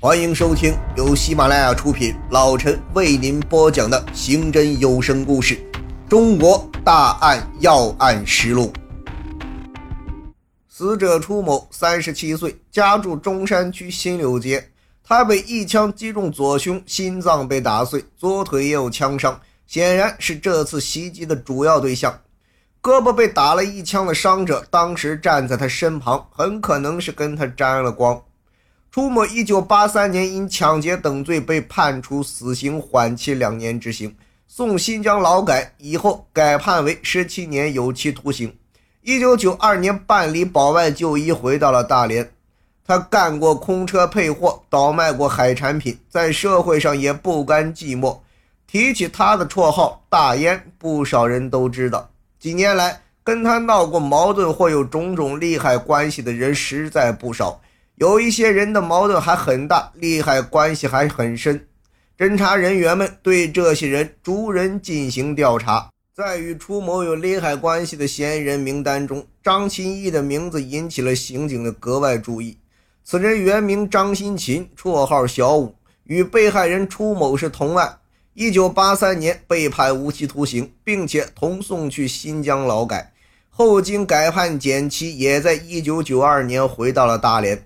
欢迎收听由喜马拉雅出品，老陈为您播讲的刑侦有声故事《中国大案要案实录》。死者初某，三十七岁，家住中山区新柳街。他被一枪击中左胸，心脏被打碎，左腿也有枪伤，显然是这次袭击的主要对象。胳膊被打了一枪的伤者，当时站在他身旁，很可能是跟他沾了光。初某一九八三年因抢劫等罪被判处死刑缓期两年执行，送新疆劳改以后改判为十七年有期徒刑。一九九二年办理保外就医，回到了大连。他干过空车配货，倒卖过海产品，在社会上也不甘寂寞。提起他的绰号“大烟”，不少人都知道。几年来，跟他闹过矛盾或有种种利害关系的人实在不少。有一些人的矛盾还很大，利害关系还很深。侦查人员们对这些人逐人进行调查，在与楚某有利害关系的嫌疑人名单中，张琴义的名字引起了刑警的格外注意。此人原名张新琴，绰号小五，与被害人楚某是同案。一九八三年被判无期徒刑，并且同送去新疆劳改，后经改判减期，也在一九九二年回到了大连。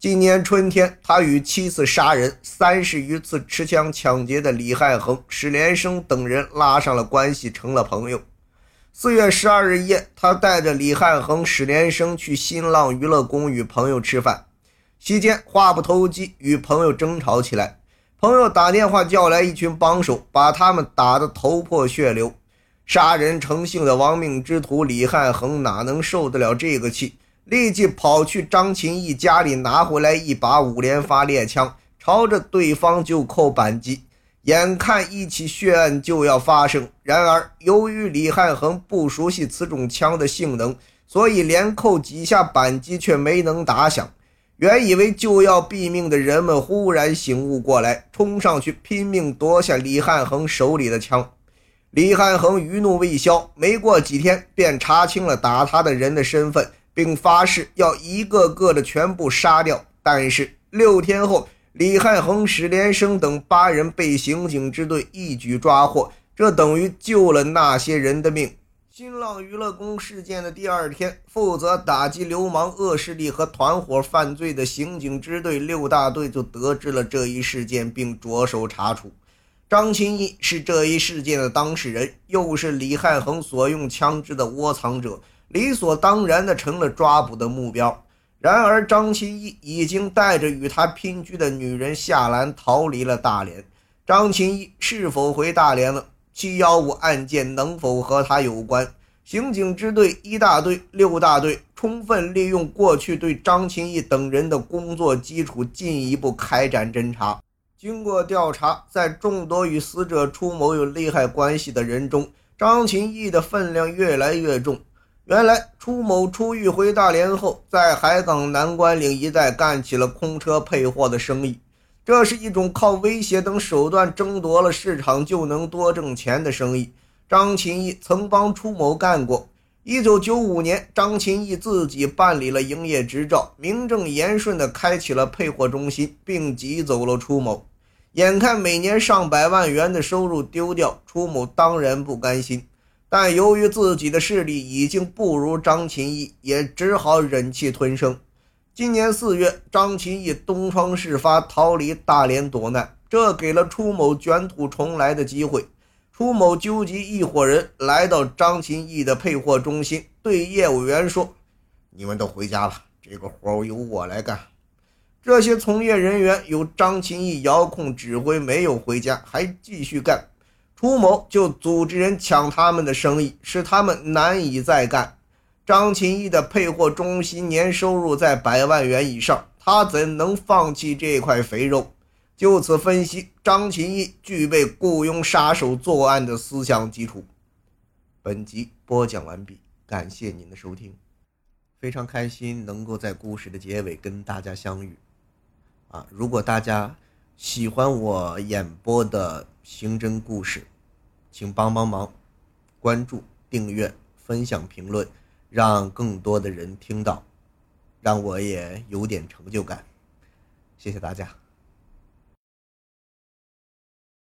今年春天，他与七次杀人、三十余次持枪抢劫的李汉恒、史连生等人拉上了关系，成了朋友。四月十二日夜，他带着李汉恒、史连生去新浪娱乐宫与朋友吃饭，席间话不投机，与朋友争吵起来。朋友打电话叫来一群帮手，把他们打得头破血流。杀人成性的亡命之徒李汉恒哪能受得了这个气？立即跑去张琴义家里拿回来一把五连发猎枪，朝着对方就扣扳机。眼看一起血案就要发生，然而由于李汉恒不熟悉此种枪的性能，所以连扣几下扳机却没能打响。原以为就要毙命的人们忽然醒悟过来，冲上去拼命夺下李汉恒手里的枪。李汉恒余怒未消，没过几天便查清了打他的人的身份。并发誓要一个个的全部杀掉。但是六天后，李汉恒、史连生等八人被刑警支队一举抓获，这等于救了那些人的命。新浪娱乐宫事件的第二天，负责打击流氓恶势力和团伙犯罪的刑警支队六大队就得知了这一事件，并着手查处。张清义是这一事件的当事人，又是李汉恒所用枪支的窝藏者。理所当然地成了抓捕的目标。然而，张清义已经带着与他姘居的女人夏兰逃离了大连。张清义是否回大连了？七幺五案件能否和他有关？刑警支队一大队、六大队充分利用过去对张清义等人的工作基础，进一步开展侦查。经过调查，在众多与死者楚某有利害关系的人中，张清义的分量越来越重。原来，楚某出狱回大连后，在海港南关岭一带干起了空车配货的生意。这是一种靠威胁等手段争夺了市场就能多挣钱的生意。张琴义曾帮楚某干过。一九九五年，张琴义自己办理了营业执照，名正言顺地开启了配货中心，并挤走了楚某。眼看每年上百万元的收入丢掉，楚某当然不甘心。但由于自己的势力已经不如张琴义，也只好忍气吞声。今年四月，张琴义东窗事发，逃离大连躲难，这给了楚某卷土重来的机会。楚某纠集一伙人来到张琴义的配货中心，对业务员说：“你们都回家了，这个活由我来干。”这些从业人员由张琴义遥控指挥，没有回家，还继续干。楚某就组织人抢他们的生意，使他们难以再干。张琴义的配货中心年收入在百万元以上，他怎能放弃这块肥肉？就此分析，张琴义具备雇佣杀手作案的思想基础。本集播讲完毕，感谢您的收听，非常开心能够在故事的结尾跟大家相遇。啊，如果大家喜欢我演播的刑侦故事，请帮帮忙，关注、订阅、分享、评论，让更多的人听到，让我也有点成就感。谢谢大家。